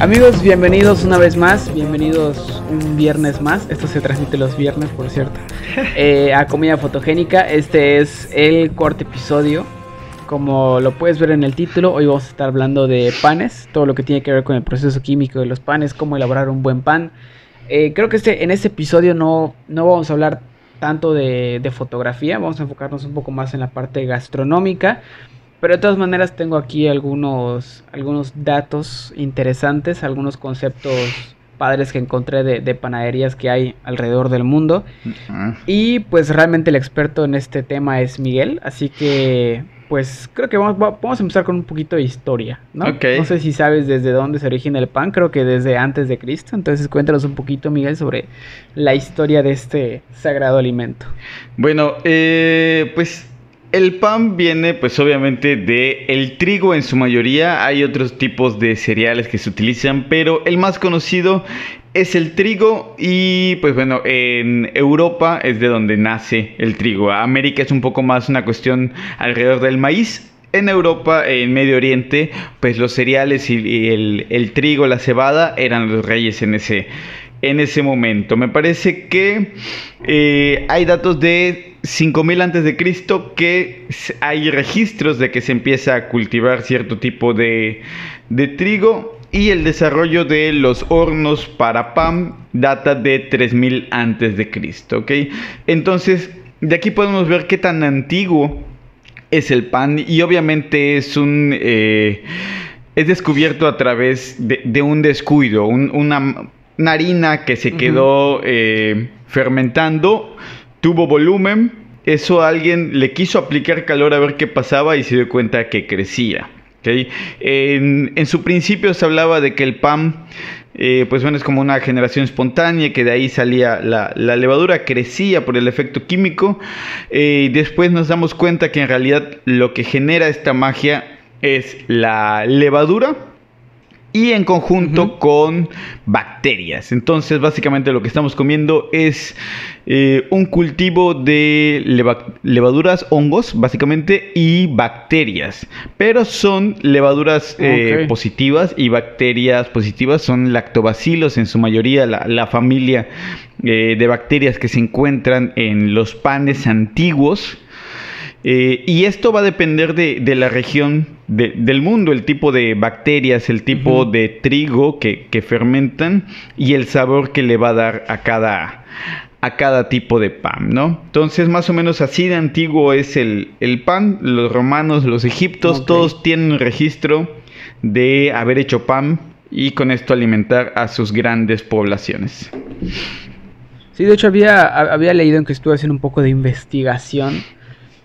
Amigos, bienvenidos una vez más, bienvenidos un viernes más. Esto se transmite los viernes, por cierto. Eh, a Comida Fotogénica. Este es el cuarto episodio. Como lo puedes ver en el título, hoy vamos a estar hablando de panes, todo lo que tiene que ver con el proceso químico de los panes, cómo elaborar un buen pan. Eh, creo que este, en este episodio no, no vamos a hablar tanto de, de fotografía, vamos a enfocarnos un poco más en la parte gastronómica. Pero de todas maneras tengo aquí algunos, algunos datos interesantes, algunos conceptos padres que encontré de, panaderías que hay alrededor del mundo. Y pues realmente el experto en este tema es Miguel, así que pues creo que vamos, vamos a empezar con un poquito de historia, ¿no? No sé si sabes desde dónde se origina el pan, creo que desde antes de Cristo. Entonces cuéntanos un poquito, Miguel, sobre la historia de este sagrado alimento. Bueno, eh, pues el pan viene pues obviamente de el trigo en su mayoría, hay otros tipos de cereales que se utilizan, pero el más conocido es el trigo y pues bueno, en Europa es de donde nace el trigo. América es un poco más una cuestión alrededor del maíz, en Europa, en Medio Oriente, pues los cereales y el, trigo, la cebada eran los reyes en ese, en ese momento. Me parece que eh, hay datos de 5000 antes de Cristo que hay registros de que se empieza a cultivar cierto tipo de, trigo y el desarrollo de los hornos para pan data de 3000 antes de Cristo, ¿ok? Entonces, de aquí podemos ver qué tan antiguo es el pan y obviamente es un eh, es descubierto a través de, un descuido, una, harina que se quedó eh, fermentando tuvo volumen, eso alguien le quiso aplicar calor a ver qué pasaba y se dio cuenta que crecía. En, su principio se hablaba de que el pan, eh, pues bueno, es como una generación espontánea, que de ahí salía la, levadura, crecía por el efecto químico. Eh, y después nos damos cuenta que en realidad lo que genera esta magia es la levadura y en conjunto con bacterias. Entonces, básicamente lo que estamos comiendo es eh, un cultivo de levaduras, hongos, básicamente, y bacterias. Pero son levaduras eh, positivas y bacterias positivas. Son lactobacilos, en su mayoría. La, familia eh, de bacterias que se encuentran en los panes antiguos. Y esto va a depender de, la región del mundo, el tipo de bacterias, el tipo de trigo que, fermentan y el sabor que le va a dar a cada, a cada tipo de pan, ¿no? Entonces, más o menos así de antiguo es el, pan. Los romanos, los egiptos, todos tienen un registro de haber hecho pan y con esto alimentar a sus grandes poblaciones. Sí, de hecho había, había leído en que estuve haciendo un poco de investigación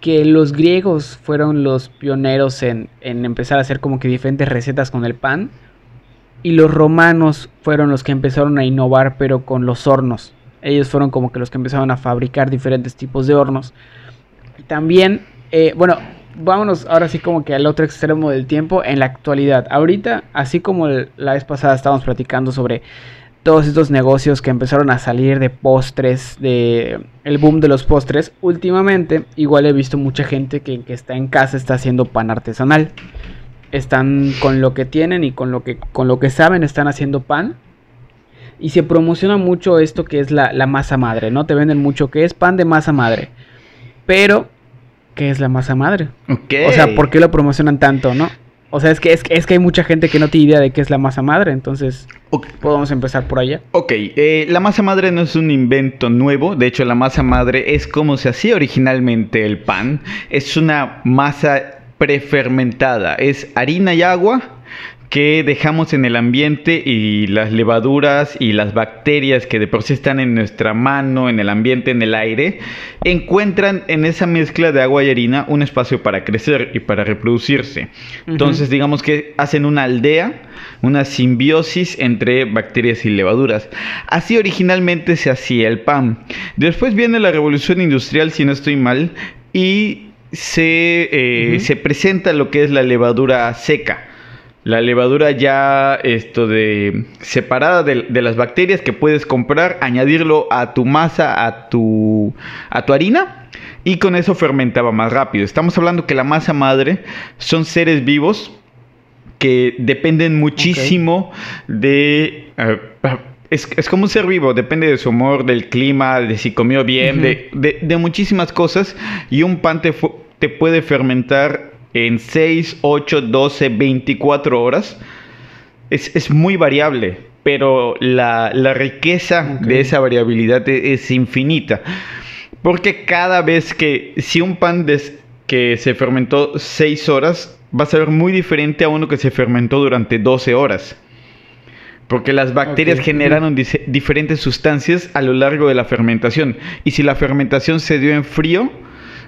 que los griegos fueron los pioneros en, empezar a hacer como que diferentes recetas con el pan. Y los romanos fueron los que empezaron a innovar, pero con los hornos. Ellos fueron como que los que empezaron a fabricar diferentes tipos de hornos. También, eh, bueno, vámonos ahora sí como que al otro extremo del tiempo, en la actualidad. Ahorita, así como la vez pasada estábamos platicando sobre todos estos negocios que empezaron a salir de postres, de el boom de los postres, últimamente igual he visto mucha gente que, que está en casa está haciendo pan artesanal. Están con lo que tienen y con lo que, con lo que saben están haciendo pan. Y se promociona mucho esto que es la, la masa madre, ¿no? Te venden mucho que es pan de masa madre. Pero, ¿qué es la masa madre? O sea, ¿por qué lo promocionan tanto, no? O sea, es que, es, es que hay mucha gente que no tiene idea de qué es la masa madre, entonces podemos empezar por allá. Ok, eh, la masa madre no es un invento nuevo, de hecho la masa madre es como se hacía originalmente el pan, es una masa prefermentada, es harina y agua que dejamos en el ambiente y las levaduras y las bacterias que de por sí están en nuestra mano, en el ambiente, en el aire, encuentran en esa mezcla de agua y harina un espacio para crecer y para reproducirse. Entonces digamos que hacen una aldea, una simbiosis entre bacterias y levaduras. Así originalmente se hacía el pan. Después viene la revolución industrial, si no estoy mal, y se, eh, se presenta lo que es la levadura seca La levadura ya esto de separada de, de, las bacterias que puedes comprar, añadirlo a tu masa, a tu, a tu harina y con eso fermentaba más rápido. Estamos hablando que la masa madre son seres vivos que dependen muchísimo de... Uh, es, es, como un ser vivo, depende de su humor, del clima, de si comió bien, de, de, de, muchísimas cosas. Y un pan te, te puede fermentar en 6, 8, 12, 24 horas. Es, es muy variable, pero la, la riqueza okay. de esa variabilidad es, es, infinita. Porque cada vez que, si un pan des, que se fermentó 6 horas, va a ser muy diferente a uno que se fermentó durante 12 horas. Porque las bacterias okay. generaron diferentes sustancias a lo largo de la fermentación. Y si la fermentación se dio en frío,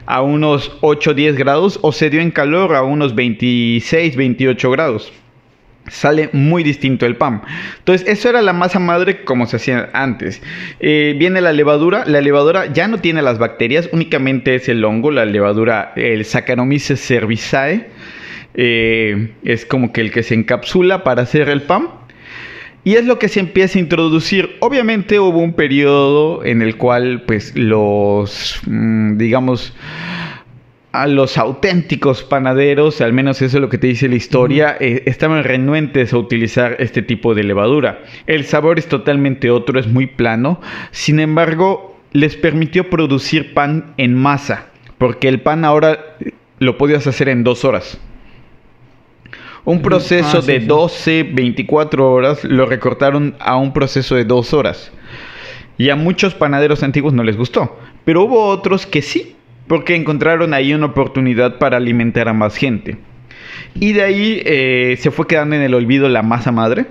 a unos 8 10 grados, o se dio en calor a unos 26 28 grados. Sale muy distinto el pan. Entonces, eso era la masa madre como se hacía antes. Eh, viene la levadura. La levadura ya no tiene las bacterias, únicamente es el hongo, la levadura, el Saccharomyces cerevisiae. Eh, es como que el que se encapsula para hacer el pan. Y es lo que se empieza a introducir. Obviamente hubo un periodo en el cual, pues, los, mmm, digamos, a los auténticos panaderos, al menos eso es lo que te dice la historia, eh, estaban renuentes a utilizar este tipo de levadura. El sabor es totalmente otro, es muy plano. Sin embargo, les permitió producir pan en masa, porque el pan ahora lo podías hacer en dos horas. Un proceso ah, sí, de sí. 12, 24 horas lo recortaron a un proceso de 2 horas. Y a muchos panaderos antiguos no les gustó. Pero hubo otros que sí, porque encontraron ahí una oportunidad para alimentar a más gente. Y de ahí eh, se fue quedando en el olvido la masa madre.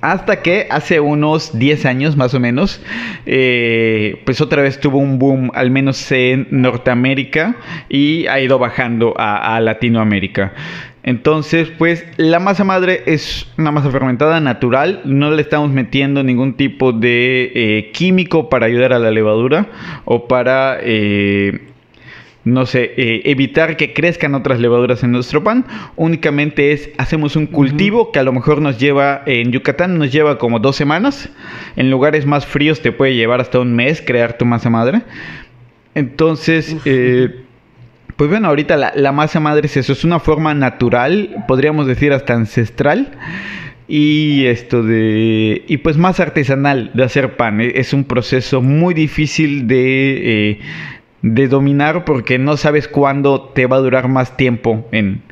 Hasta que hace unos 10 años más o menos, eh, pues otra vez tuvo un boom, al menos en Norteamérica, y ha ido bajando a, a Latinoamérica. Entonces, pues la masa madre es una masa fermentada natural, no le estamos metiendo ningún tipo de eh, químico para ayudar a la levadura o para, eh, no sé, eh, evitar que crezcan otras levaduras en nuestro pan. Únicamente es, hacemos un cultivo uh -huh. que a lo mejor nos lleva, en Yucatán nos lleva como dos semanas, en lugares más fríos te puede llevar hasta un mes crear tu masa madre. Entonces, uh -huh. Pues bueno, ahorita la, masa madre es eso, es una forma natural, podríamos decir hasta ancestral. Y esto de. Y pues más artesanal de hacer pan. E, Es un proceso muy difícil de. Eh, de dominar porque no sabes cuándo te va a durar más tiempo en,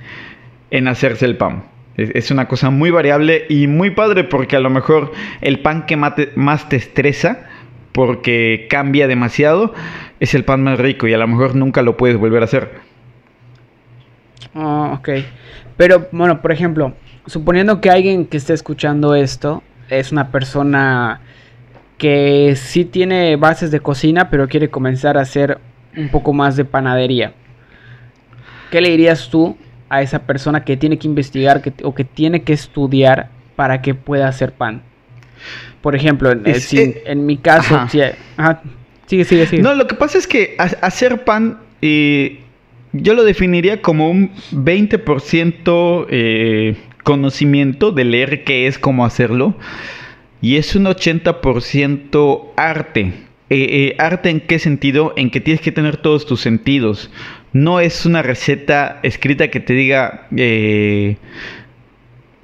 en hacerse el pan. Es una cosa muy variable y muy padre porque a lo mejor el pan que más te estresa porque cambia demasiado, es el pan más rico y a lo mejor nunca lo puedes volver a hacer. Oh, ok. Pero, bueno, por ejemplo, suponiendo que alguien que esté escuchando esto es una persona que sí tiene bases de cocina, pero quiere comenzar a hacer un poco más de panadería. ¿Qué le dirías tú a esa persona que tiene que investigar que, o que tiene que estudiar para que pueda hacer pan? Por ejemplo, en, es, si, eh, en mi caso, ajá. Si, ajá, sigue, sigue, sigue. No, lo que pasa es que hacer pan, eh, yo lo definiría como un 20% eh, conocimiento de leer qué es, cómo hacerlo, y es un 80% arte. Eh, arte en qué sentido? En que tienes que tener todos tus sentidos. No es una receta escrita que te diga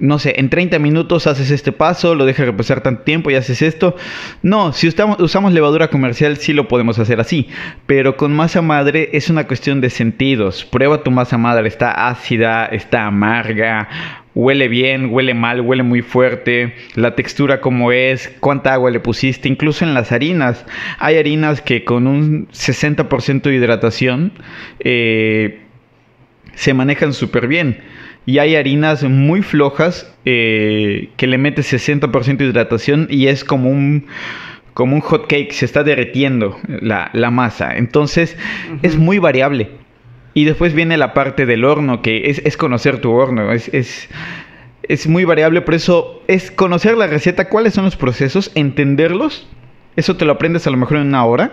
no sé, en 30 minutos haces este paso, lo dejas reposar tanto tiempo y haces esto. No, si usamos, levadura comercial sí lo podemos hacer así, pero con masa madre es una cuestión de sentidos. Prueba tu masa madre, está ácida, está amarga, huele bien, huele mal, huele muy fuerte, la textura como es, cuánta agua le pusiste, incluso en las harinas. Hay harinas que con un 60% de hidratación eh, se manejan súper bien y hay harinas muy flojas eh, que le metes 60% de hidratación y es como un como un hot cake, se está derretiendo la, la masa. Entonces uh -huh. es muy variable. Y después viene la parte del horno, que es, es conocer tu horno. Es, es, es, muy variable, por eso es conocer la receta, cuáles son los procesos, entenderlos. Eso te lo aprendes a lo mejor en una hora.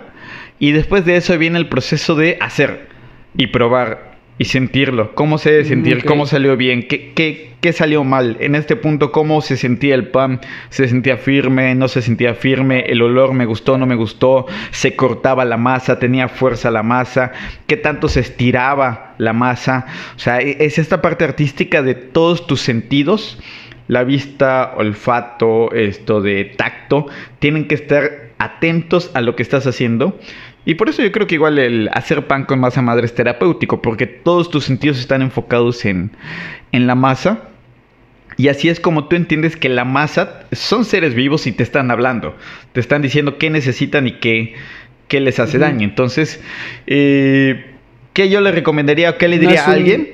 Y después de eso viene el proceso de hacer y probar y sentirlo. ¿Cómo se debe sentir? ¿Cómo salió bien? ¿Qué, ¿Qué, qué, salió mal? En este punto, ¿cómo se sentía el pan? ¿Se sentía firme? ¿No se sentía firme? ¿El olor me gustó? ¿No me gustó? ¿Se cortaba la masa? ¿Tenía fuerza la masa? ¿Qué tanto se estiraba la masa? O sea, e, es esta parte artística de todos tus sentidos. La vista, olfato, esto de tacto, tienen que estar atentos a lo que estás haciendo y por eso yo creo que igual el hacer pan con masa madre es terapéutico, porque todos tus sentidos están enfocados en, la masa. Y así es como tú entiendes que la masa son seres vivos y te están hablando. Te están diciendo qué necesitan y qué, qué les hace daño. Entonces, eh, ¿qué yo le recomendaría o qué le diría a alguien?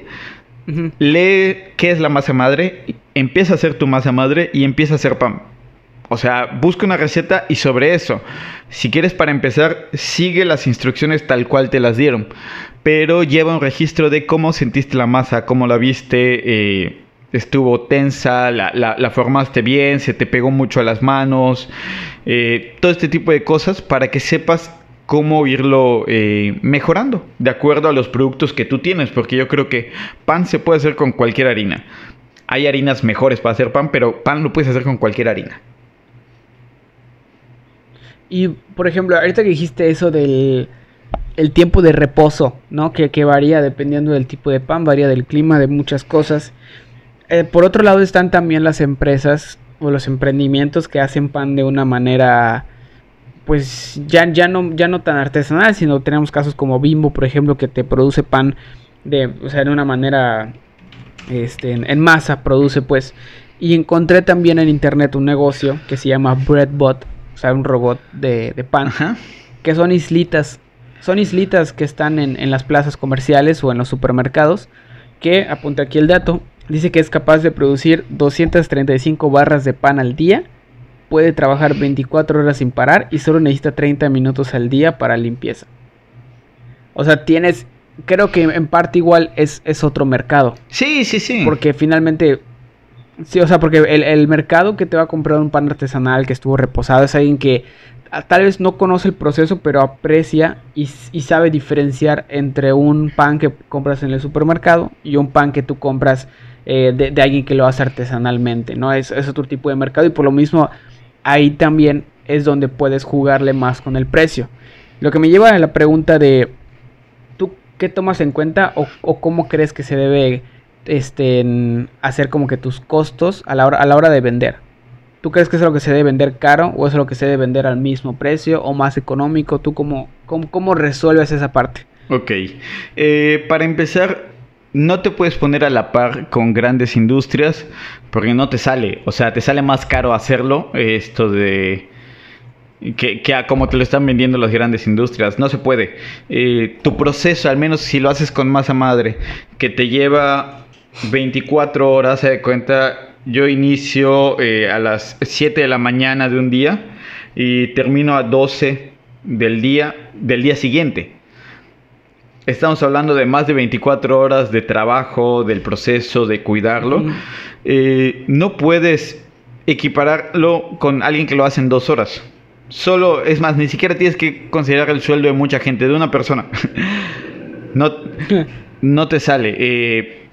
Lee qué es la masa madre, empieza a hacer tu masa madre y empieza a hacer pan. O sea, busca una receta y sobre eso, si quieres para empezar, sigue las instrucciones tal cual te las dieron. Pero lleva un registro de cómo sentiste la masa, cómo la viste, eh, estuvo tensa, la, formaste bien, se te pegó mucho a las manos, eh, todo este tipo de cosas para que sepas cómo irlo eh, mejorando de acuerdo a los productos que tú tienes, porque yo creo que pan se puede hacer con cualquier harina. Hay harinas mejores para hacer pan, pero pan lo puedes hacer con cualquier harina. Y, por ejemplo, ahorita que dijiste eso del el tiempo de reposo, ¿no? Que, que, varía dependiendo del tipo de pan, varía del clima, de muchas cosas. Eh, por otro lado están también las empresas o los emprendimientos que hacen pan de una manera, pues ya, ya, no, ya no tan artesanal, sino tenemos casos como Bimbo, por ejemplo, que te produce pan de, o sea, de una manera, este, en, en masa, produce pues. Y encontré también en internet un negocio que se llama Breadbot, o sea, un robot de, pan, que son islitas. Son islitas que están en, las plazas comerciales o en los supermercados, que, apunta aquí el dato, dice que es capaz de producir 235 barras de pan al día, puede trabajar 24 horas sin parar y solo necesita 30 minutos al día para limpieza. O sea, tienes, creo que en parte igual es, es otro mercado. Sí, sí, sí. Porque finalmente Sí, o sea, porque el, mercado que te va a comprar un pan artesanal que estuvo reposado es alguien que ah, tal vez no conoce el proceso, pero aprecia y, sabe diferenciar entre un pan que compras en el supermercado y un pan que tú compras eh, de, alguien que lo hace artesanalmente, ¿no? Es, es otro tipo de mercado y por lo mismo ahí también es donde puedes jugarle más con el precio. Lo que me lleva a la pregunta de, ¿tú qué tomas en cuenta o, o cómo crees que se debe este, hacer como que tus costos a la, hora, a la hora de vender. ¿Tú crees que es lo que se debe vender caro o es lo que se debe vender al mismo precio o más económico? ¿Tú cómo, cómo, resuelves esa parte? Ok. Eh, para empezar, no te puedes poner a la par con grandes industrias porque no te sale. O sea, te sale más caro hacerlo esto de... Que, a como te lo están vendiendo las grandes industrias. No se puede. Eh, tu proceso, al menos si lo haces con masa madre, que te lleva 24 horas, se de cuenta, yo inicio eh, a las 7 de la mañana de un día y termino a 12 del día, del día siguiente. Estamos hablando de más de 24 horas de trabajo, del proceso, de cuidarlo. Eh, no puedes equipararlo con alguien que lo hace en dos horas. Solo, es más, ni siquiera tienes que considerar el sueldo de mucha gente, de una persona. no, no te sale. Eh,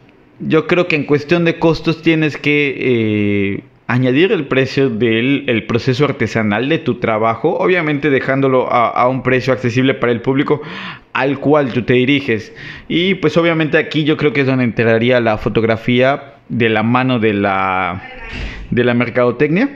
yo creo que en cuestión de costos tienes que eh, añadir el precio del proceso artesanal de tu trabajo, obviamente dejándolo a, un precio accesible para el público al cual tú te diriges. Y pues obviamente aquí yo creo que es donde entraría la fotografía de la mano de la, de la mercadotecnia,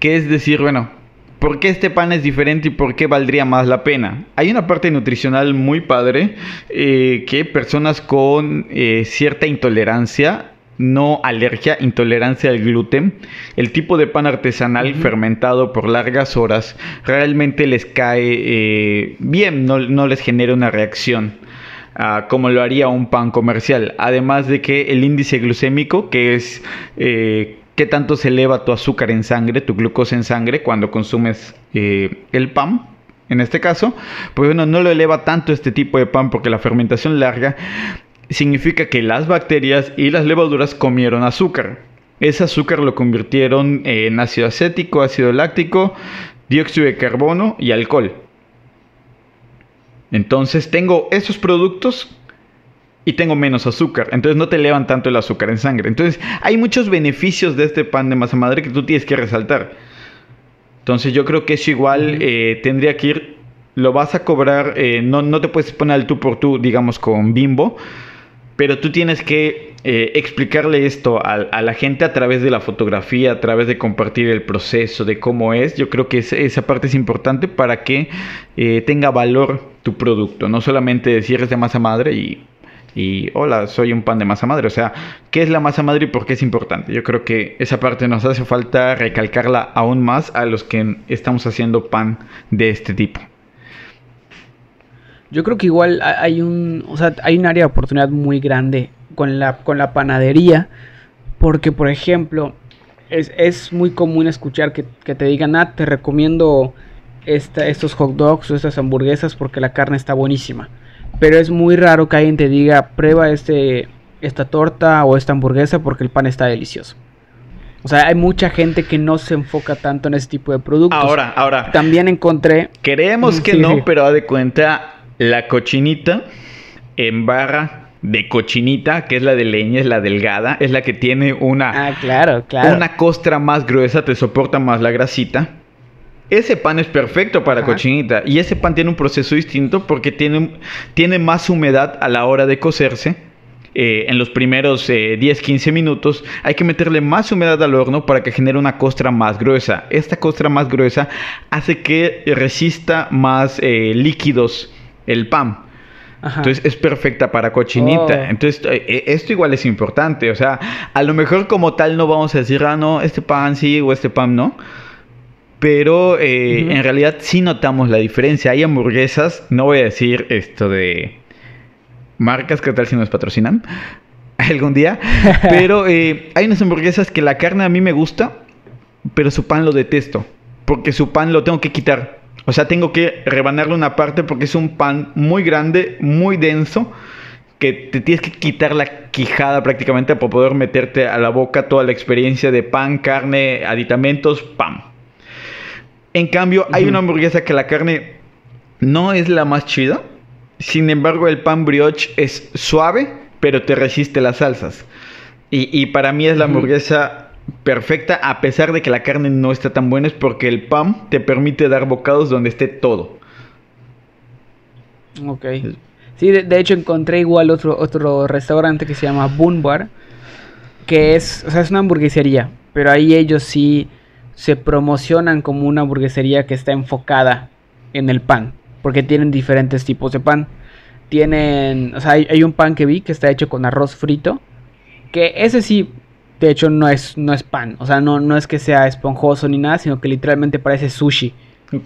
que es decir, bueno, ¿Por qué este pan es diferente y por qué valdría más la pena? Hay una parte nutricional muy padre eh, que personas con eh, cierta intolerancia no alergia, intolerancia al gluten, el tipo de pan artesanal fermentado por largas horas realmente les cae eh, bien, no, les genera una reacción. Como lo haría un pan comercial. Además de que el índice glucémico, que es qué tanto se eleva tu azúcar en sangre, tu glucosa en sangre cuando consumes eh, el pan. En este caso, pues bueno, no lo eleva tanto este tipo de pan porque la fermentación larga significa que las bacterias y las levaduras comieron azúcar. Ese azúcar lo convirtieron en ácido acético, ácido láctico, dióxido de carbono y alcohol. Entonces tengo esos productos y tengo menos azúcar. Entonces no te elevan tanto el azúcar en sangre. Entonces hay muchos beneficios de este pan de masa madre que tú tienes que resaltar. Entonces yo creo que eso igual eh, tendría que ir, lo vas a cobrar, eh, no, no te puedes poner al tú por tú, digamos, con bimbo, pero tú tienes que eh, explicarle esto a, la gente a través de la fotografía, a través de compartir el proceso, de cómo es. Yo creo que esa parte es importante para que tenga valor tu producto, no solamente decir es de masa madre y y hola, soy un pan de masa madre. O sea, ¿qué es la masa madre y por qué es importante? Yo creo que esa parte nos hace falta recalcarla aún más a los que estamos haciendo pan de este tipo. Yo creo que igual hay un, o sea, hay un área de oportunidad muy grande con la, con la panadería, porque por ejemplo, es, muy común escuchar que, te digan, ah, te recomiendo esta, estos hot dogs o estas hamburguesas porque la carne está buenísima. Pero es muy raro que alguien te diga, prueba este, esta torta o esta hamburguesa porque el pan está delicioso. O sea, hay mucha gente que no se enfoca tanto en ese tipo de productos. Ahora, ahora. También encontré. Creemos que no, pero de cuenta, la cochinita en barra de cochinita, que es la de leña, es la delgada, es la que tiene una. Ah, claro, claro. Una costra más gruesa, te soporta más la grasita. Ese pan es perfecto para cochinita y ese pan tiene un proceso distinto porque tiene, tiene más humedad a la hora de cocerse. Eh, en los primeros 10-15 eh, minutos hay que meterle más humedad al horno para que genere una costra más gruesa. Esta costra más gruesa hace que resista más eh, líquidos el pan. Entonces es perfecta para cochinita. Oh. Entonces esto igual es importante. O sea, a lo mejor como tal no vamos a decir, ah, no, este pan sí o este pan no pero eh, en realidad sí notamos la diferencia. Hay hamburguesas, no voy a decir esto de marcas, ¿qué tal si nos patrocinan? Algún día. Pero eh, hay unas hamburguesas que la carne a mí me gusta, pero su pan lo detesto. Porque su pan lo tengo que quitar. O sea, tengo que rebanarle una parte porque es un pan muy grande, muy denso, que te tienes que quitar la quijada prácticamente para poder meterte a la boca toda la experiencia de pan, carne, aditamentos, pam. En cambio, hay una hamburguesa que la carne no es la más chida. Sin embargo, el pan brioche es suave, pero te resiste las salsas. Y, para mí es la hamburguesa perfecta, a pesar de que la carne no está tan buena, es porque el pan te permite dar bocados donde esté todo. Ok. Sí, de, hecho encontré igual otro, otro restaurante que se llama Boon Bar, que es, o sea, es una hamburguesería, pero ahí ellos sí se promocionan como una hamburguesería que está enfocada en el pan, porque tienen diferentes tipos de pan. Tienen, o sea, hay, un pan que vi que está hecho con arroz frito, que ese sí, de hecho no es, no es pan, o sea, no, no es que sea esponjoso ni nada, sino que literalmente parece sushi,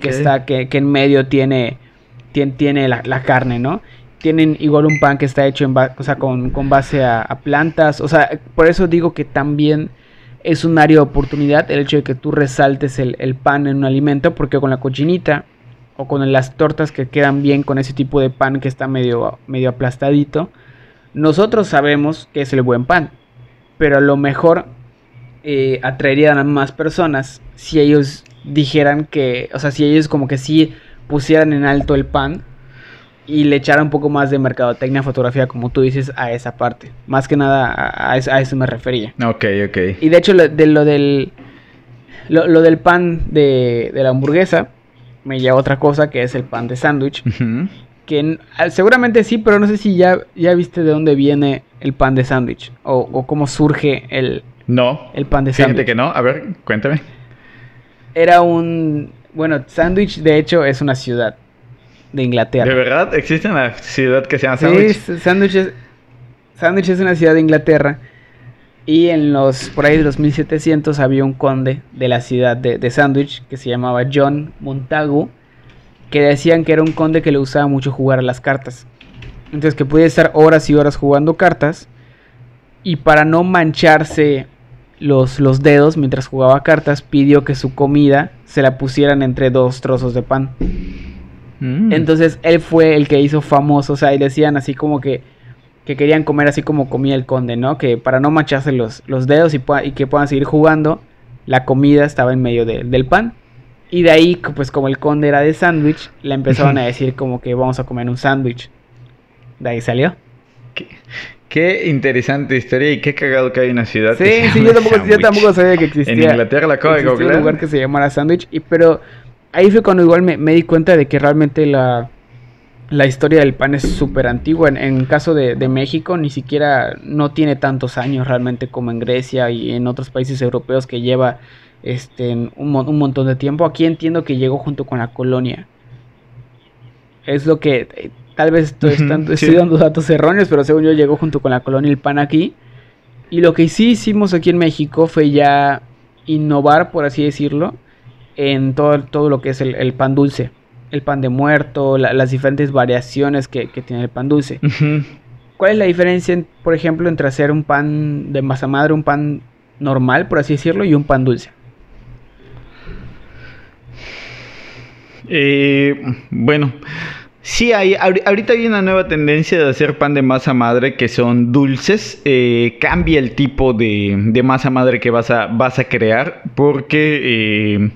que está, que, en medio tiene, tiene, tiene la, carne, ¿no? Tienen igual un pan que está hecho en o sea, con, base a, a plantas, o sea, por eso digo que también es un área de oportunidad el hecho de que tú resaltes el, pan en un alimento, porque con la cochinita o con las tortas que quedan bien con ese tipo de pan que está medio, medio aplastadito, nosotros sabemos que es el buen pan, pero a lo mejor eh, atraerían a más personas si ellos dijeran que, o sea, si ellos como que sí pusieran en alto el pan y le echara un poco más de mercadotecnia, fotografía, como tú dices, a esa parte. Más que nada a, eso, me refería. Ok, ok. Y de hecho, lo, de, lo del lo, del pan de, la hamburguesa me lleva otra cosa que es el pan de sándwich. Que seguramente sí, pero no sé si ya, ya viste de dónde viene el pan de sándwich o, cómo surge el, no, el pan de sándwich. que no, a ver, cuéntame. Era un. Bueno, sándwich de hecho es una ciudad de Inglaterra. ¿De verdad? ¿Existe una ciudad que se llama Sandwich? Sí, Sandwich es, una ciudad de Inglaterra. Y en los, por ahí de los 1700 había un conde de la ciudad de, Sandwich que se llamaba John Montagu, que decían que era un conde que le usaba mucho jugar a las cartas. Entonces que podía estar horas y horas jugando cartas. Y para no mancharse los, los dedos mientras jugaba cartas, pidió que su comida se la pusieran entre dos trozos de pan. Mm. Entonces él fue el que hizo famoso, o sea, y decían así como que, que querían comer así como comía el conde, ¿no? Que para no mancharse los, los dedos y, y, que puedan seguir jugando, la comida estaba en medio del pan. Y de ahí, pues como el conde era de sándwich, le empezaron a decir como que vamos a comer un sándwich. De ahí salió. Qué, interesante historia y qué cagado que hay una ciudad. Sí, sí, yo tampoco, sabía que existía. En Inglaterra la acabo de un lugar que se llamara Sandwich, y, pero ahí fue cuando igual me, me di cuenta de que realmente la, la historia del pan es súper antigua. En, en, caso de, de, México, ni siquiera no tiene tantos años realmente como en Grecia y en otros países europeos que lleva este, un, un montón de tiempo. Aquí entiendo que llegó junto con la colonia. Es lo que eh, tal vez estoy, estoy dando datos erróneos, pero según yo llegó junto con la colonia el pan aquí. Y lo que sí hicimos aquí en México fue ya innovar, por así decirlo, en todo, todo lo que es el pan dulce el pan de muerto, las diferentes variaciones que, tiene el pan dulce. ¿Cuál es la diferencia, por ejemplo, entre hacer un pan de masa madre, un pan normal, por así decirlo, y un pan dulce? Eh, bueno, sí, hay, ahorita hay una nueva tendencia de hacer pan de masa madre que son dulces. Eh, cambia el tipo de, masa madre que vas a, vas a crear porque eh,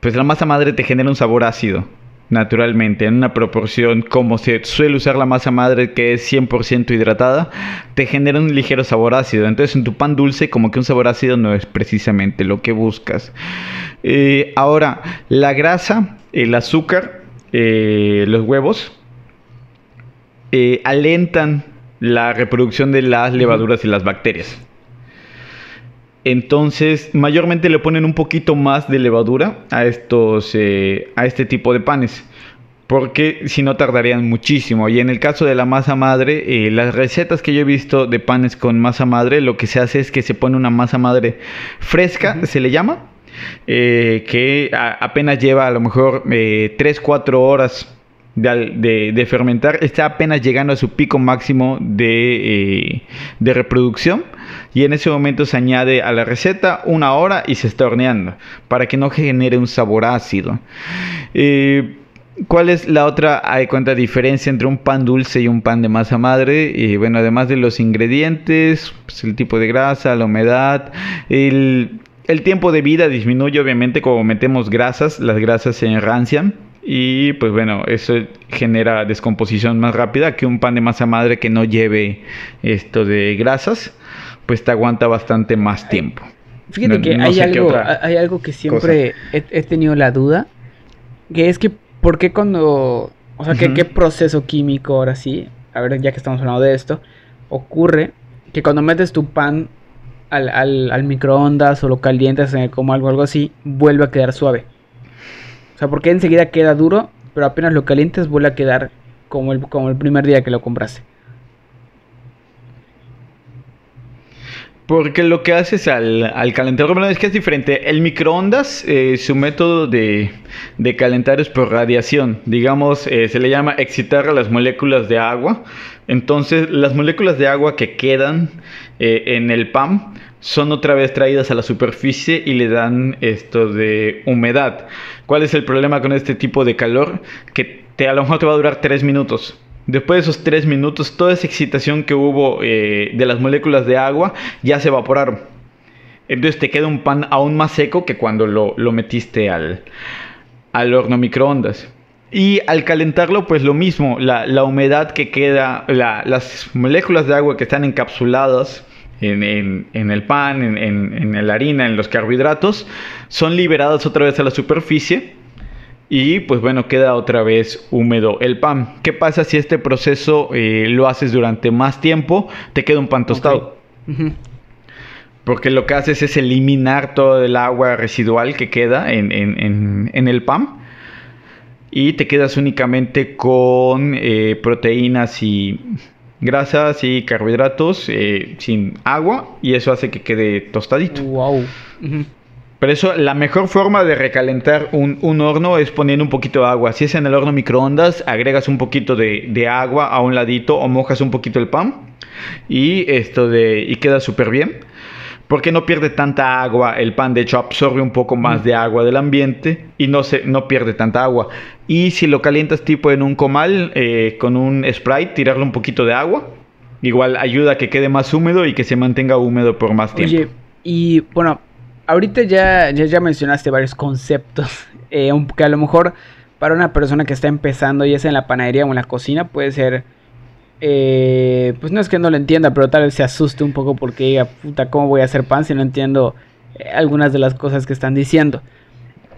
pues la masa madre te genera un sabor ácido naturalmente en una proporción como se suele usar la masa madre que es 100% hidratada, te genera un ligero sabor ácido. Entonces en tu pan dulce como que un sabor ácido no es precisamente lo que buscas. Eh, ahora, la grasa, el azúcar, eh, los huevos, eh, alentan la reproducción de las levaduras y las bacterias. Entonces, mayormente le ponen un poquito más de levadura a estos, eh, a este tipo de panes, porque si no tardarían muchísimo. Y en el caso de la masa madre, eh, las recetas que yo he visto de panes con masa madre, lo que se hace es que se pone una masa madre fresca, se le llama, eh, que apenas lleva a lo mejor 3-4 horas de, fermentar. Está apenas llegando a su pico máximo de, de, reproducción y en ese momento se añade a la receta una hora y se está horneando para que no genere un sabor ácido. Eh, ¿Cuál es la otra hay cuenta diferencia entre un pan dulce y un pan de masa madre? Y bueno, además de los ingredientes, pues, el tipo de grasa, la humedad, el, el tiempo de vida disminuye obviamente como metemos grasas, las grasas se enrancian y pues bueno, eso genera descomposición más rápida que un pan de masa madre que no lleve esto de grasas pues te aguanta bastante más tiempo. Fíjate que hay, algo, hay algo que siempre he, tenido la duda, que es que, ¿por qué cuando, o sea, ¿qué proceso químico ahora sí, a ver, ya que estamos hablando de esto, ocurre que cuando metes tu pan al, al, microondas o lo calientas como algo, algo así, vuelve a quedar suave? O sea, porque enseguida queda duro, pero apenas lo calientes vuelve a quedar como el, como el primer día que lo compraste. Porque lo que haces al, al calentar es que es diferente. El microondas, eh, su método de, calentar es por radiación. Digamos, eh, se le llama excitar a las moléculas de agua. Entonces, las moléculas de agua que quedan eh, en el pan son otra vez traídas a la superficie y le dan esto de humedad. ¿Cuál es el problema con este tipo de calor? Que te, a lo mejor te va a durar 3 minutos. Después de esos tres minutos, toda esa excitación que hubo eh, de las moléculas de agua ya se evaporaron. Entonces te queda un pan aún más seco que cuando lo, metiste al, al, horno microondas. Y al calentarlo, pues lo mismo, la, humedad que queda, las moléculas de agua que están encapsuladas en, el pan, en, en la harina, en los carbohidratos, son liberadas otra vez a la superficie y pues bueno, queda otra vez húmedo el pan. ¿Qué pasa si este proceso eh, lo haces durante más tiempo? Te queda un pan tostado. Porque lo que haces es eliminar todo el agua residual que queda en, el pan. Y te quedas únicamente con eh, proteínas y grasas y carbohidratos eh, sin agua. Y eso hace que quede tostadito. Wow. Pero eso, la mejor forma de recalentar un, horno es poniendo un poquito de agua. Si es en el horno microondas, agregas un poquito de, agua a un ladito o mojas un poquito el pan y esto de y queda súper bien. Porque no pierde tanta agua el pan, de hecho absorbe un poco más de agua del ambiente y no, se, no pierde tanta agua. Y si lo calientas tipo en un comal eh, con un Sprite, tirarle un poquito de agua, igual ayuda a que quede más húmedo y que se mantenga húmedo por más tiempo. Oye, y bueno, ahorita ya, ya, mencionaste varios conceptos eh, que a lo mejor para una persona que está empezando, ya sea en la panadería o en la cocina, puede ser eh, pues no es que no lo entienda, pero tal vez se asuste un poco porque diga, puta, ¿cómo voy a hacer pan si no entiendo eh, algunas de las cosas que están diciendo?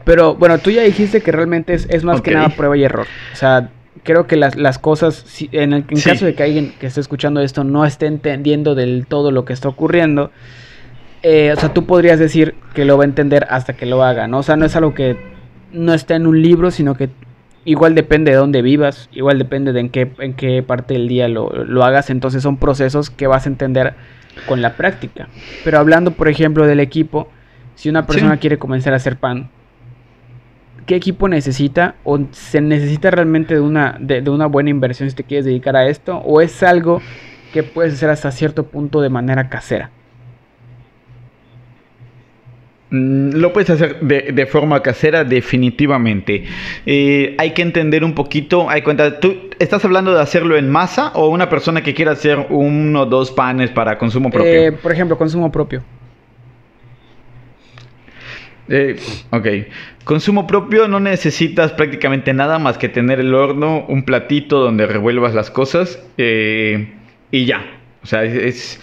Pero bueno, tú ya dijiste que realmente es, más que nada prueba y error. O sea, creo que las, las cosas, en el caso de que alguien que esté escuchando esto no esté entendiendo del todo lo que está ocurriendo, eh, o sea, tú podrías decir que lo va a entender hasta que lo haga, ¿no? O sea, no es algo que no está en un libro, sino que igual depende de dónde vivas, igual depende de en qué, en qué parte del día lo, lo hagas, entonces son procesos que vas a entender con la práctica. Pero hablando, por ejemplo, del equipo, si una persona quiere comenzar a hacer pan, ¿qué equipo necesita? ¿O se necesita realmente de una, de, una buena inversión si te quieres dedicar a esto? ¿O es algo que puedes hacer hasta cierto punto de manera casera? Mm, lo puedes hacer de, forma casera, definitivamente. Eh, hay que entender un poquito. Hay cuenta, ¿tú estás hablando de hacerlo en masa o una persona que quiera hacer uno o dos panes para consumo propio? Eh, por ejemplo, consumo propio. Eh, ok. Consumo propio no necesitas prácticamente nada más que tener el horno, un platito donde revuelvas las cosas eh, y ya. O sea, es,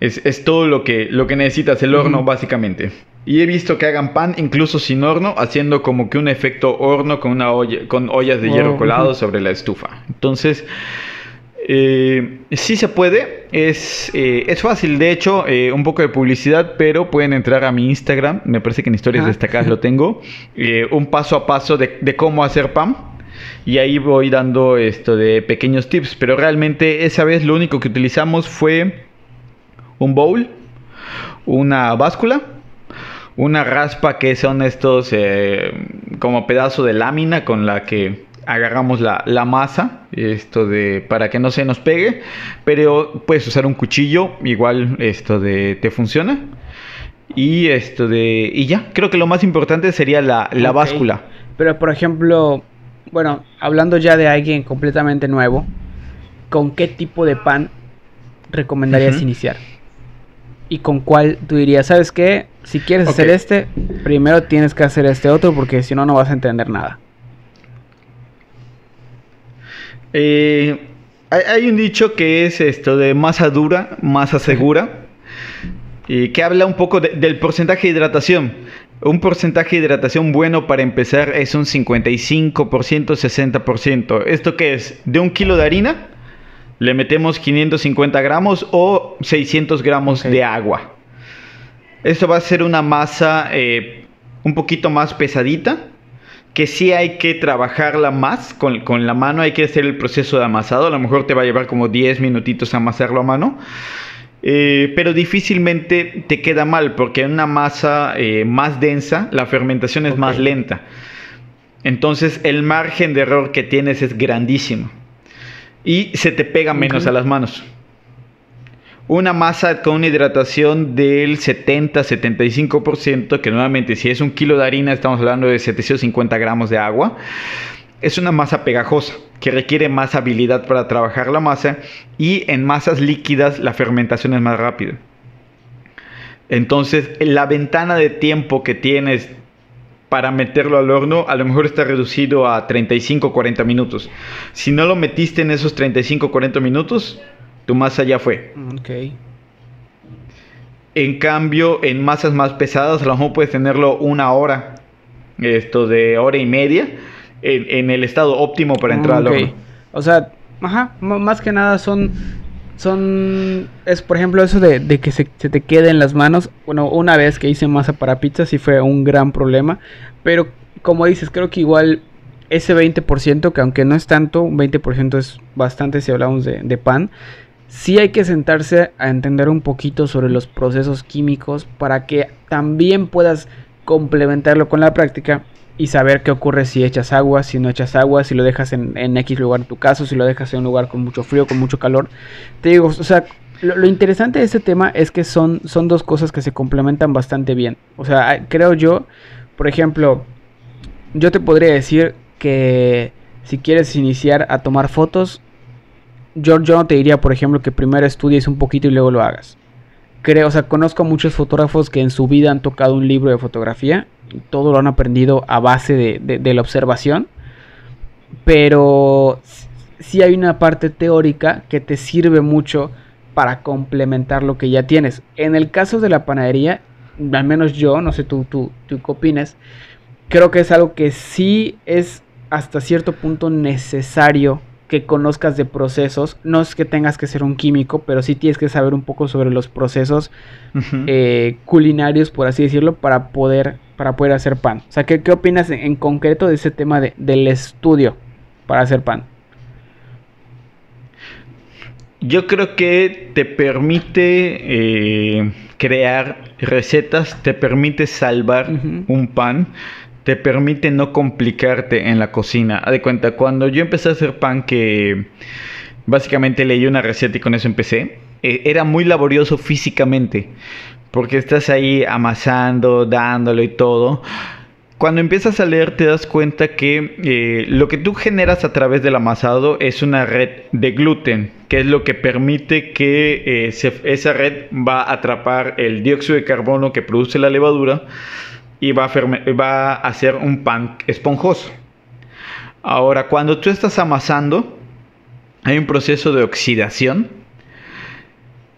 es, todo lo que, lo que necesitas, el horno básicamente. Y he visto que hagan pan incluso sin horno, haciendo como que un efecto horno con, una olla, con ollas de hierro colado sobre la estufa. Entonces, eh, sí se puede, es, eh, es fácil, de hecho, eh, un poco de publicidad, pero pueden entrar a mi Instagram, me parece que en historias destacadas lo tengo, eh, un paso a paso de, de, cómo hacer pan. Y ahí voy dando esto de pequeños tips, pero realmente esa vez lo único que utilizamos fue un bowl, una báscula, una raspa que son estos como pedazo de lámina con la que agarramos la, masa esto de para que no se nos pegue pero puedes usar un cuchillo igual esto de te funciona. Y esto de y ya creo que lo más importante sería la, báscula. Pero por ejemplo bueno hablando ya de alguien completamente nuevo con qué tipo de pan recomendarías iniciar y con cuál tú dirías sabes qué si quieres hacer este primero tienes que hacer este otro porque si no no vas a entender nada eh, hay, un dicho que es esto de masa dura, masa segura, y que habla un poco del porcentaje de hidratación. Un porcentaje de hidratación bueno para empezar es un 55%, 60%. ¿Esto qué es? De un kilo de harina le metemos 550 gramos o 600 gramos de agua. Esto va a ser una masa eh, un poquito más pesadita que sí hay que trabajarla más con, la mano, hay que hacer el proceso de amasado, a lo mejor te va a llevar como 10 minutitos amasarlo a mano, eh, pero difícilmente te queda mal porque en una masa eh, más densa la fermentación es más lenta. Entonces el margen de error que tienes es grandísimo y se te pega menos a las manos una masa con una hidratación del 70-75%, que nuevamente si es un kilo de harina estamos hablando de 750 gramos de agua, es una masa pegajosa que requiere más habilidad para trabajar la masa y en masas líquidas la fermentación es más rápida. Entonces la ventana de tiempo que tienes para meterlo al horno a lo mejor está reducido a 35-40 minutos. Si no lo metiste en esos 35-40 minutos, tu masa ya fue. Ok. En cambio, en masas más pesadas, a lo mejor puedes tenerlo una hora, esto de hora y media, en, el estado óptimo para entrar al horno. O sea, ajá, más que nada son, son, es por ejemplo eso de, que se, se, te quede en las manos. Bueno, una vez que hice masa para pizza sí fue un gran problema, pero como dices, creo que igual ese 20%, que aunque no es tanto, un 20% es bastante si hablamos de, de pan, sí hay que sentarse a entender un poquito sobre los procesos químicos para que también puedas complementarlo con la práctica y saber qué ocurre si echas agua, si no echas agua, si lo dejas en, X lugar en tu caso, si lo dejas en un lugar con mucho frío, con mucho calor. Te digo, o sea, lo, interesante de este tema es que son, son dos cosas que se complementan bastante bien. O sea, creo yo, por ejemplo, yo te podría decir que si quieres iniciar a tomar fotos, yo, no te diría, por ejemplo, que primero estudies un poquito y luego lo hagas. Creo, o sea, conozco a muchos fotógrafos que en su vida han tocado un libro de fotografía. Y todo lo han aprendido a base de, la observación. Pero sí hay una parte teórica que te sirve mucho para complementar lo que ya tienes. En el caso de la panadería, al menos yo, no sé tú, tú, tú qué opinas, creo que es algo que sí es hasta cierto punto necesario que conozcas de procesos. No es que tengas que ser un químico, pero sí tienes que saber un poco sobre los procesos eh, culinarios, por así decirlo, para poder, para poder hacer pan. O sea, ¿qué, qué opinas en, concreto de ese tema de, del estudio para hacer pan? Yo creo que te permite eh, crear recetas, te permite salvar un pan te permite no complicarte en la cocina. Haz de cuenta, cuando yo empecé a hacer pan, que básicamente leí una receta y con eso empecé, eh, era muy laborioso físicamente, porque estás ahí amasando, dándolo y todo. Cuando empiezas a leer te das cuenta que eh, lo que tú generas a través del amasado es una red de gluten, que es lo que permite que eh, esa red va a atrapar el dióxido de carbono que produce la levadura y va a, va a hacer un pan esponjoso. Ahora, cuando tú estás amasando, hay un proceso de oxidación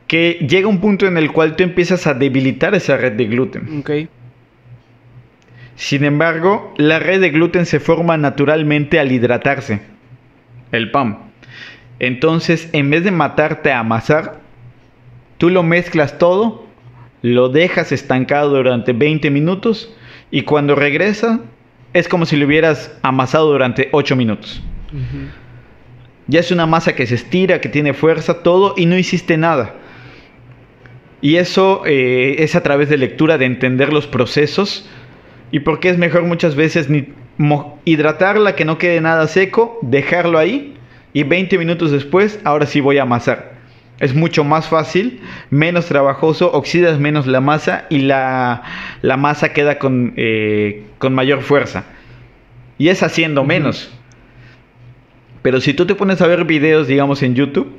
que llega a un punto en el cual tú empiezas a debilitar esa red de gluten. Sin embargo, la red de gluten se forma naturalmente al hidratarse el pan. Entonces, en vez de matarte a amasar, tú lo mezclas todo lo dejas estancado durante 20 minutos y cuando regresa es como si lo hubieras amasado durante 8 minutos. Ya es una masa que se estira, que tiene fuerza, todo y no hiciste nada. Y eso eh, es a través de lectura, de entender los procesos y porque es mejor muchas veces ni hidratarla, que no quede nada seco, dejarlo ahí y 20 minutos después, ahora sí voy a amasar. Es mucho más fácil, menos trabajoso, oxidas menos la masa y la, masa queda con, eh, con, mayor fuerza. Y es haciendo menos. Pero si tú te pones a ver videos, digamos, en YouTube,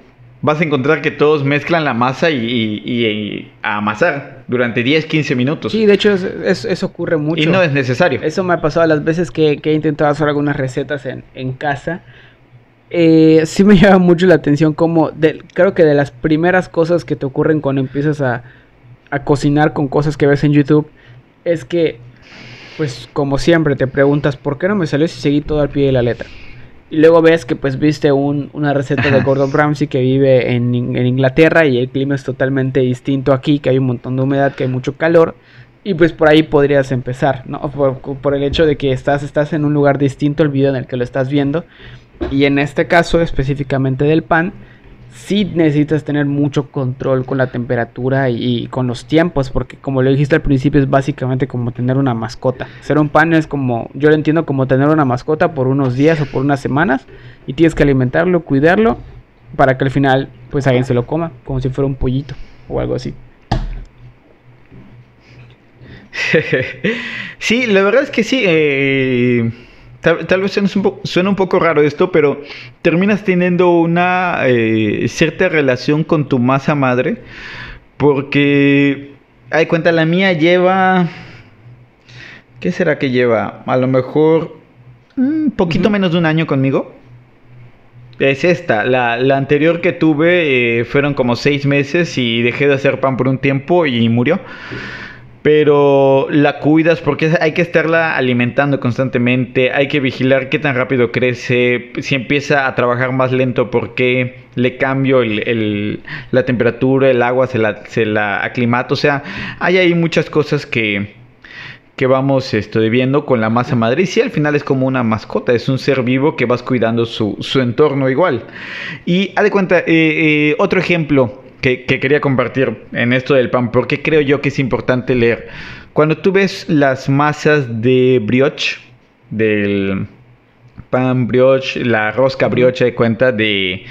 vas a encontrar que todos mezclan la masa y, a amasar durante 10, 15 minutos. Sí, de hecho eso ocurre mucho. Y no es necesario. Eso me ha pasado las veces que, he intentado hacer algunas recetas en, en casa eh, sí me llama mucho la atención como creo que de las primeras cosas que te ocurren cuando empiezas a, cocinar con cosas que ves en YouTube es que pues como siempre te preguntas por qué no me salió si seguí todo al pie de la letra y luego ves que pues viste una receta de Gordon Ramsay que vive en, Inglaterra y el clima es totalmente distinto aquí que hay un montón de humedad que hay mucho calor y pues por ahí podrías empezar, ¿no? Por, por, el hecho de que estás, estás en un lugar distinto al video en el que lo estás viendo. Y en este caso específicamente del pan, sí necesitas tener mucho control con la temperatura y, con los tiempos, porque como lo dijiste al principio es básicamente como tener una mascota. Hacer un pan es como, yo lo entiendo como tener una mascota por unos días o por unas semanas y tienes que alimentarlo, cuidarlo para que al final pues alguien se lo coma, como si fuera un pollito o algo así. sí, la verdad es que sí. Eh Tal, vez suena un, poco, raro esto, pero terminas teniendo una eh, cierta relación con tu masa madre. Porque, hay cuenta, la mía lleva... ¿Qué será que lleva? A lo mejor un poquito menos de un año conmigo. Es esta. La, anterior que tuve eh, fueron como seis meses y dejé de hacer pan por un tiempo y murió pero la cuidas porque hay que estarla alimentando constantemente, hay que vigilar qué tan rápido crece, si empieza a trabajar más lento porque le cambio la temperatura, el agua se la, aclimata, o sea, hay ahí muchas cosas que, que vamos esto, viendo con la masa madre. Y al final es como una mascota, es un ser vivo que vas cuidando su, entorno igual. Y haz de cuenta, eh, eh, otro ejemplo, que, quería compartir en esto del pan, porque creo yo que es importante leer. Cuando tú ves las masas de brioche, del pan brioche, la rosca brioche de cuenta de,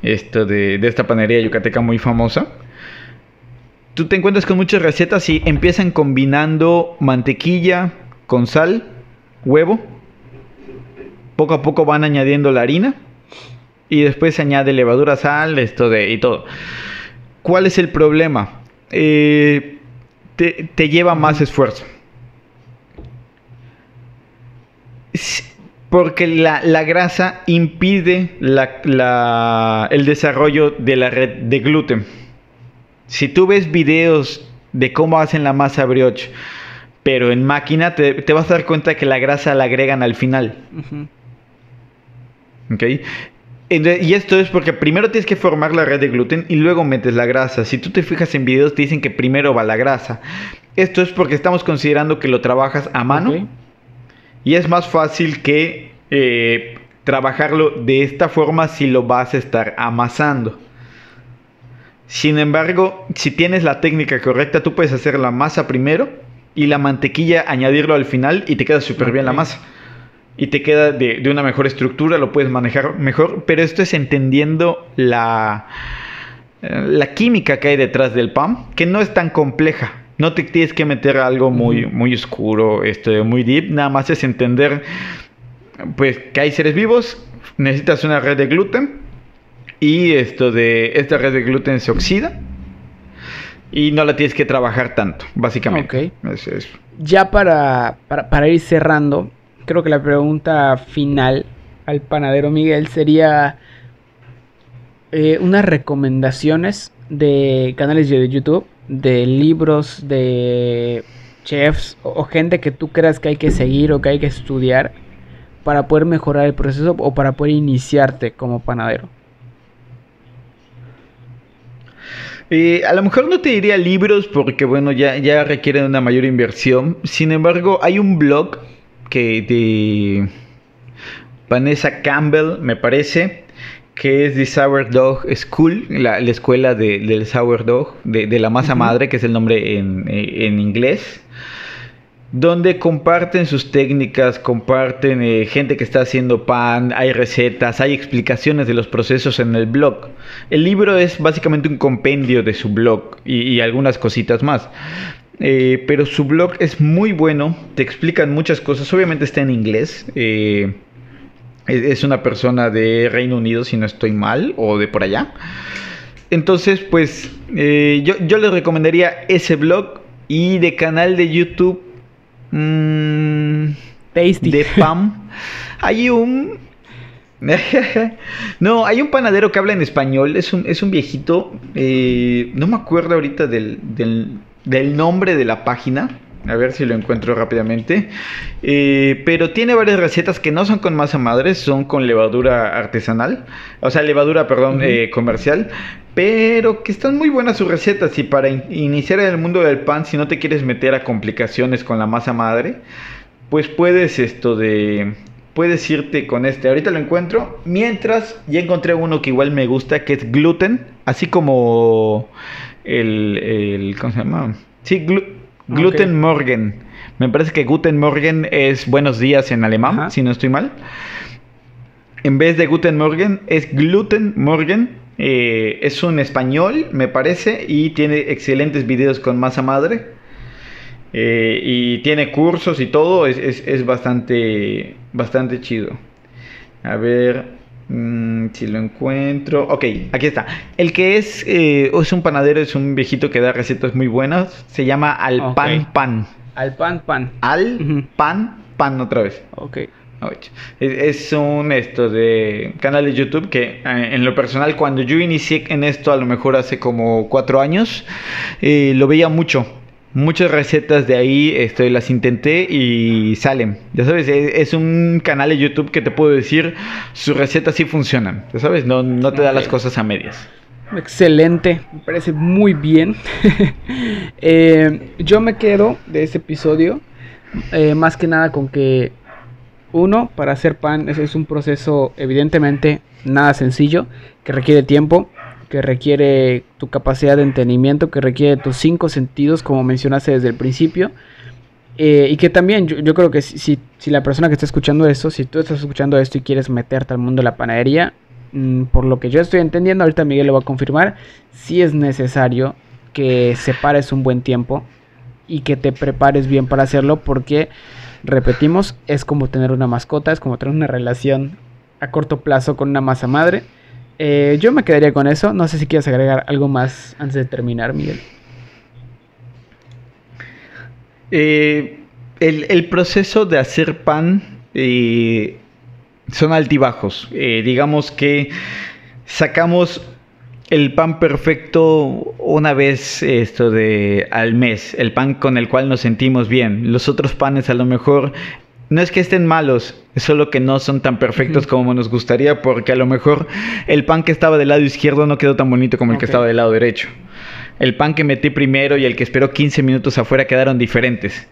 esto de, de esta panería yucateca muy famosa, tú te encuentras con muchas recetas y empiezan combinando mantequilla con sal, huevo, poco a poco van añadiendo la harina y después se añade levadura, sal, esto de y todo. ¿Cuál es el problema? Eh, te, lleva más esfuerzo. Porque la, grasa impide el desarrollo de la red de gluten. Si tú ves videos de cómo hacen la masa brioche, pero en máquina te, vas a dar cuenta que la grasa la agregan al final. ¿Ok? Y esto es porque primero tienes que formar la red de gluten y luego metes la grasa. Si tú te fijas en videos, te dicen que primero va la grasa. Esto es porque estamos considerando que lo trabajas a mano y es más fácil que eh, trabajarlo de esta forma si lo vas a estar amasando. Sin embargo, si tienes la técnica correcta, tú puedes hacer la masa primero y la mantequilla añadirlo al final y te queda súper bien la masa. Y te queda de, una mejor estructura, lo puedes manejar mejor, pero esto es entendiendo la, eh, la química que hay detrás del pan, que no es tan compleja. No te tienes que meter algo muy, muy oscuro, este, muy deep, nada más es entender pues que hay seres vivos, necesitas una red de gluten y esto de esta red de gluten se oxida y no la tienes que trabajar tanto, básicamente. Ya para, para, ir cerrando, creo que la pregunta final al panadero Miguel sería eh, unas recomendaciones de canales de YouTube, de libros, de chefs o, gente que tú creas que hay que seguir o que hay que estudiar para poder mejorar el proceso o para poder iniciarte como panadero. Eh, a lo mejor no te diría libros porque, bueno, ya, ya requieren una mayor inversión. Sin embargo, hay un blog que de Vanessa Campbell, me parece, que es The Sourdough School, la, escuela de, del sourdough, de, de la masa madre, que es el nombre en, en inglés donde comparten sus técnicas, comparten eh, gente que está haciendo pan, hay recetas, hay explicaciones de los procesos en el blog. El libro es básicamente un compendio de su blog y, algunas cositas más. Eh, pero su blog es muy bueno, te explican muchas cosas, obviamente está en inglés. Eh, es una persona de Reino Unido, si no estoy mal, o de por allá. Entonces, pues yo, yo les recomendaría ese blog y de canal de YouTube Mmm. Tasty. De Pam. Hay un. no, hay un panadero que habla en español. Es un, es un viejito. Eh, no me acuerdo ahorita del, del, nombre de la página. A ver si lo encuentro rápidamente. Eh, pero tiene varias recetas que no son con masa madre, son con levadura artesanal. O sea, levadura, perdón, eh, comercial. Pero que están muy buenas sus recetas. Y para iniciar en el mundo del pan, si no te quieres meter a complicaciones con la masa madre, pues puedes esto de. Puedes irte con este. Ahorita lo encuentro. Mientras ya encontré uno que igual me gusta, que es gluten. Así como el. el ¿Cómo se llama? Sí, gluten Morgen. Me parece que Guten Morgen es buenos días en alemán, si no estoy mal. En vez de Guten Morgen es Gluten Morgen. Eh, es un español, me parece, y tiene excelentes videos con masa madre. Eh, y tiene cursos y todo. Es, bastante, bastante chido. A ver, Mm, si lo encuentro. Ok, aquí está. El que es, eh, es un panadero, es un viejito que da recetas muy buenas. Se llama Al Pan Pan. Al Pan Pan. Al Pan Pan otra vez. Ok. Es, un esto de canal de YouTube que eh, en lo personal cuando yo inicié en esto a lo mejor hace como cuatro años eh, lo veía mucho Muchas recetas de ahí este, las intenté y salen. Ya sabes, es, un canal de YouTube que te puedo decir, sus recetas sí funcionan. Ya sabes, no, no te da las cosas a medias. Excelente, me parece muy bien. Eh, yo me quedo de este episodio eh, más que nada con que uno, para hacer pan es un proceso evidentemente nada sencillo, que requiere tiempo, que requiere tu capacidad de entendimiento, que requiere tus cinco sentidos, como mencionaste desde el principio. Eh, y que también yo, creo que si, la persona que está escuchando esto, si tú estás escuchando esto y quieres meterte al mundo de la panadería, mm, por lo que yo estoy entendiendo, ahorita Miguel lo va a confirmar, sí es necesario que separes un buen tiempo y que te prepares bien para hacerlo porque, repetimos, es como tener una mascota, es como tener una relación a corto plazo con una masa madre eh, yo me quedaría con eso. No sé si quieres agregar algo más antes de terminar, Miguel. Eh, el, proceso de hacer pan, eh, son altibajos. Digamos que sacamos el pan perfecto una vez esto de al mes, el pan con el cual nos sentimos bien. Los otros panes a lo mejor no es que estén malos, es solo que no son tan perfectos como nos gustaría porque a lo mejor el pan que estaba del lado izquierdo no quedó tan bonito como el que estaba del lado derecho. El pan que metí primero y el que esperó 15 minutos afuera quedaron diferentes.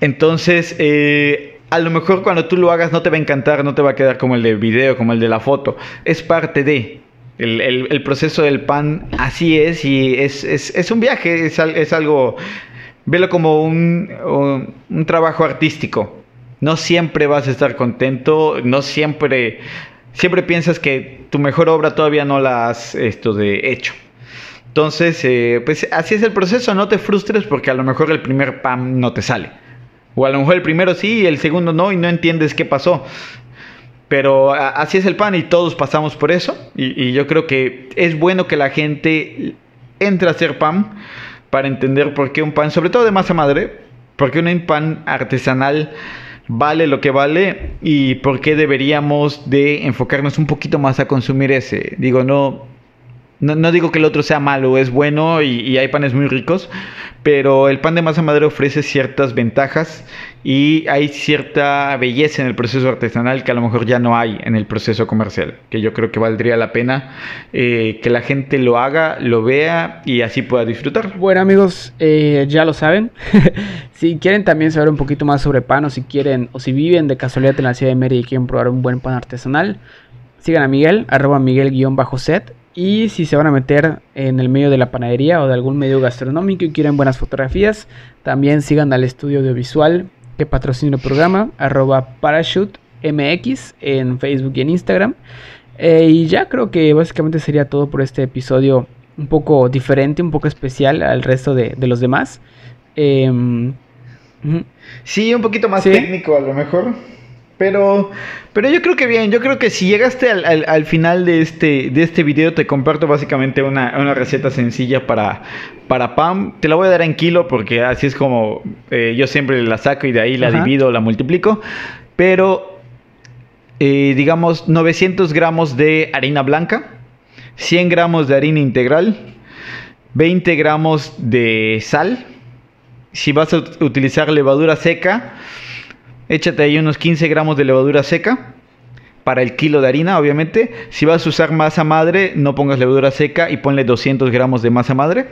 Entonces, eh, a lo mejor cuando tú lo hagas no te va a encantar, no te va a quedar como el de video, como el de la foto. Es parte de. El, proceso del pan así es y es, un viaje, es, algo, velo como un, un, trabajo artístico. No siempre vas a estar contento, no siempre, siempre piensas que tu mejor obra todavía no la has esto de hecho. Entonces, eh, pues así es el proceso, no te frustres porque a lo mejor el primer pan no te sale. O a lo mejor el primero sí y el segundo no y no entiendes qué pasó. Pero así es el pan y todos pasamos por eso. Y, yo creo que es bueno que la gente entre a hacer pan para entender por qué un pan, sobre todo de masa madre, por qué un pan artesanal vale lo que vale y por qué deberíamos de enfocarnos un poquito más a consumir ese. Digo, no, no, digo que el otro sea malo, es bueno y, hay panes muy ricos, pero el pan de masa madre ofrece ciertas ventajas y hay cierta belleza en el proceso artesanal que a lo mejor ya no hay en el proceso comercial, que yo creo que valdría la pena eh, que la gente lo haga, lo vea y así pueda disfrutar. Bueno amigos, eh, ya lo saben, si quieren también saber un poquito más sobre pan o si quieren o si viven de casualidad en la ciudad de Mérida y quieren probar un buen pan artesanal, sigan a Miguel, arroba Miguel-set y si se van a meter en el medio de la panadería o de algún medio gastronómico y quieren buenas fotografías, también sigan al estudio audiovisual que patrocina el programa, arroba parachute.mx en Facebook y en Instagram. Eh, y ya creo que básicamente sería todo por este episodio un poco diferente, un poco especial al resto de, los demás. Em, sí, un poquito más técnico a lo mejor. Pero, pero yo creo que bien, yo creo que si llegaste al, final de este, de este video, te comparto básicamente una, receta sencilla para, para pan. Te la voy a dar en kilo porque así es como eh, yo siempre la saco y de ahí la divido, la multiplico. Pero, eh, digamos, 900 gramos de harina blanca, 100 gramos de harina integral, 20 gramos de sal. Si vas a utilizar levadura seca, échate ahí unos 15 gramos de levadura seca para el kilo de harina, obviamente. Si vas a usar masa madre, no pongas levadura seca y ponle 200 gramos de masa madre.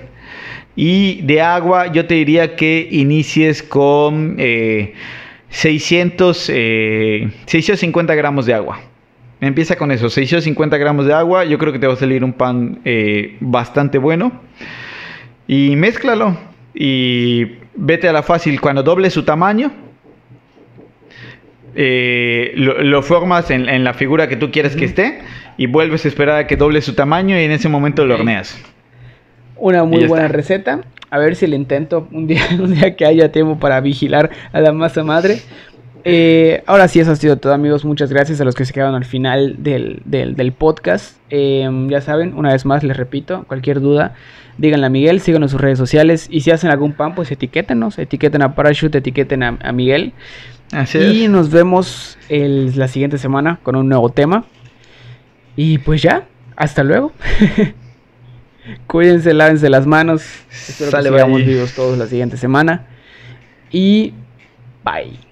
Y de agua, yo te diría que inicies con 600, 650 eh, gramos de agua. Empieza con eso, 650 gramos de agua. Yo creo que te va a salir un pan eh, bastante bueno. Y mézclalo. Y vete a la fácil. Cuando doble su tamaño, eh, lo, formas en, la figura que tú quieres que esté y vuelves a esperar a que doble su tamaño y en ese momento lo horneas. Una muy buena receta. A ver si le intento un día, un día que haya tiempo para vigilar a la masa madre. Eh, ahora sí, eso ha sido todo, amigos. Muchas gracias a los que se quedaron al final del, podcast. Em, ya saben, una vez más les repito, cualquier duda, díganle a Miguel, síganos en sus redes sociales. Y si hacen algún pan, pues etiquétenos, etiqueten a Parachute, etiqueten a Miguel y nos vemos la siguiente semana con un nuevo tema. Y pues ya, hasta luego. Cuídense, lávense las manos. Espero que sigamos vivos todos la siguiente semana. Y bye.